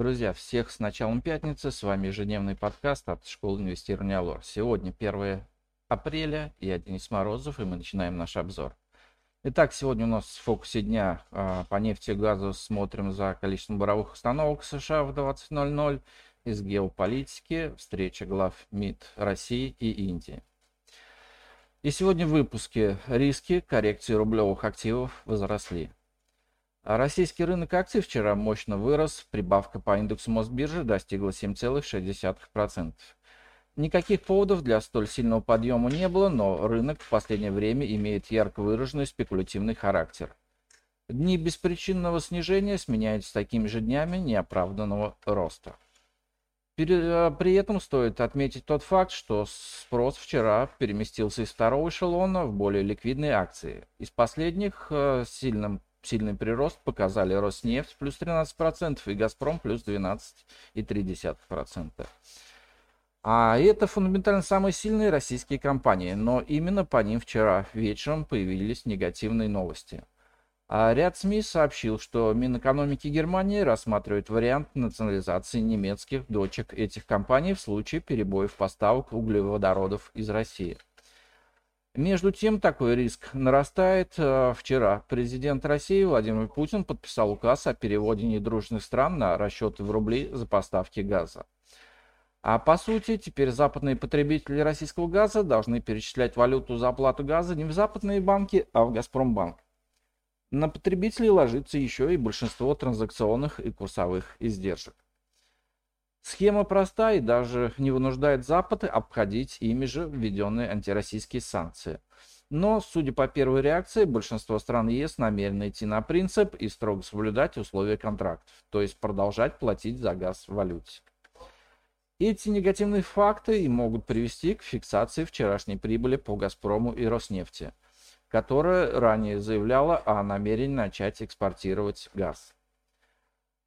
Друзья, всех с началом пятницы. С вами ежедневный подкаст от школы инвестирования Алор. Сегодня 1 апреля, я Денис Морозов, и мы начинаем наш обзор. Итак, сегодня у нас в фокусе дня а, по нефти и газу смотрим за количеством буровых установок США в 20.00. Из геополитики встреча глав МИД России и Индии. И сегодня в выпуске риски коррекции рублевых активов возросли. А российский рынок акций вчера мощно вырос, прибавка по индексу Мосбиржи достигла 7,6%. Никаких поводов для столь сильного подъема не было, но рынок в последнее время имеет ярко выраженный спекулятивный характер. Дни беспричинного снижения сменяются такими же днями неоправданного роста. Э, при этом стоит отметить тот факт, что спрос вчера переместился из второго эшелона в более ликвидные акции. Из последних э, сильным Сильный прирост показали Роснефть плюс 13% и Газпром плюс 12,3%. А это фундаментально самые сильные российские компании, но именно по ним вчера вечером появились негативные новости. А ряд СМИ сообщил, что Минэкономики Германии рассматривает вариант национализации немецких дочек этих компаний в случае перебоев поставок углеводородов из России. Между тем, такой риск нарастает. Э, вчера президент России Владимир Путин подписал указ о переводе недружных стран на расчеты в рубли за поставки газа. А по сути, теперь западные потребители российского газа должны перечислять валюту за оплату газа не в западные банки, а в Газпромбанк. На потребителей ложится еще и большинство транзакционных и курсовых издержек. Схема проста и даже не вынуждает Запад обходить ими же введенные антироссийские санкции. Но, судя по первой реакции, большинство стран ЕС намерены идти на принцип и строго соблюдать условия контрактов, то есть продолжать платить за газ в валюте. Эти негативные факты и могут привести к фиксации вчерашней прибыли по «Газпрому» и «Роснефти», которая ранее заявляла о намерении начать экспортировать газ.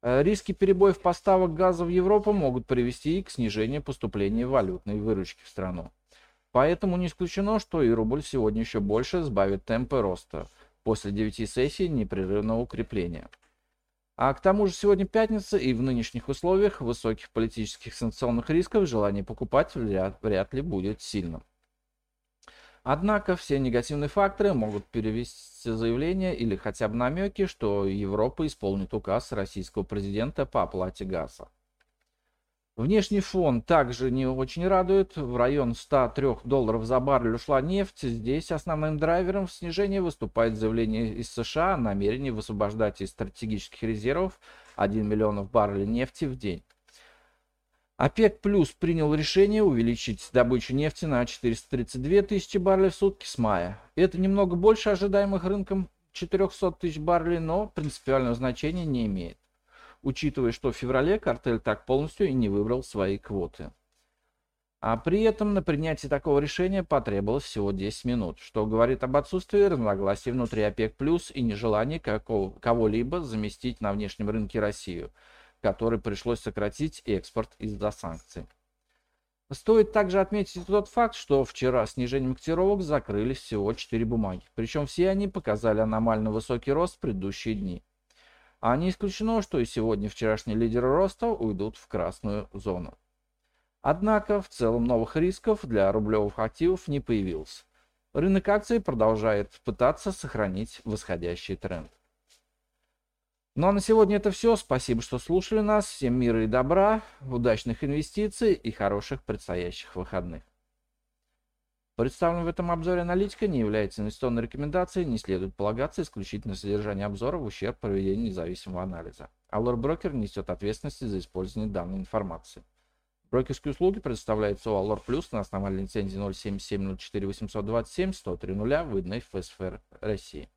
Э, риски перебоев поставок газа в Европу могут привести к снижению поступления валютной выручки в страну. Поэтому не исключено, что и рубль сегодня еще больше сбавит темпы роста после 9 сессий непрерывного укрепления. А к тому же сегодня пятница, и в нынешних условиях высоких политических санкционных рисков желание покупать вряд, вряд ли будет сильным. Однако все негативные факторы могут перевести заявление или хотя бы намеки, что Европа исполнит указ российского президента по оплате газа. Внешний фон также не очень радует. В район 103 долларов за баррель ушла нефть. Здесь основным драйвером снижения выступает заявление из США о намерении высвобождать из стратегических резервов 1 миллион баррелей нефти в день. ОПЕК плюс принял решение увеличить добычу нефти на 432 тысячи баррелей в сутки с мая. Это немного больше ожидаемых рынком 400 тысяч баррелей, но принципиального значения не имеет, учитывая, что в феврале картель так полностью и не выбрал свои квоты. А при этом на принятие такого решения потребовалось всего 10 минут, что говорит об отсутствии разногласий внутри ОПЕК+, и нежелании кого-либо заместить на внешнем рынке Россию – который пришлось сократить экспорт из-за санкций. Стоит также отметить тот факт, что вчера снижением котировок закрылись всего 4 бумаги, причем все они показали аномально высокий рост в предыдущие дни. А не исключено, что и сегодня вчерашние лидеры роста уйдут в красную зону. Однако в целом новых рисков для рублевых активов не появилось. Рынок акций продолжает пытаться сохранить восходящий тренд. Ну а на сегодня это все. Спасибо, что слушали нас. Всем мира и добра, удачных инвестиций и хороших предстоящих выходных. Представленная в этом обзоре аналитика не является инвестиционной рекомендацией, не следует полагаться исключительно содержание обзора в ущерб проведению независимого анализа. Allure Broker несет ответственность за использование данной информации. Брокерские услуги предоставляются у Allure Plus на основании лицензии 07704 827 103 выданной ФСФР России.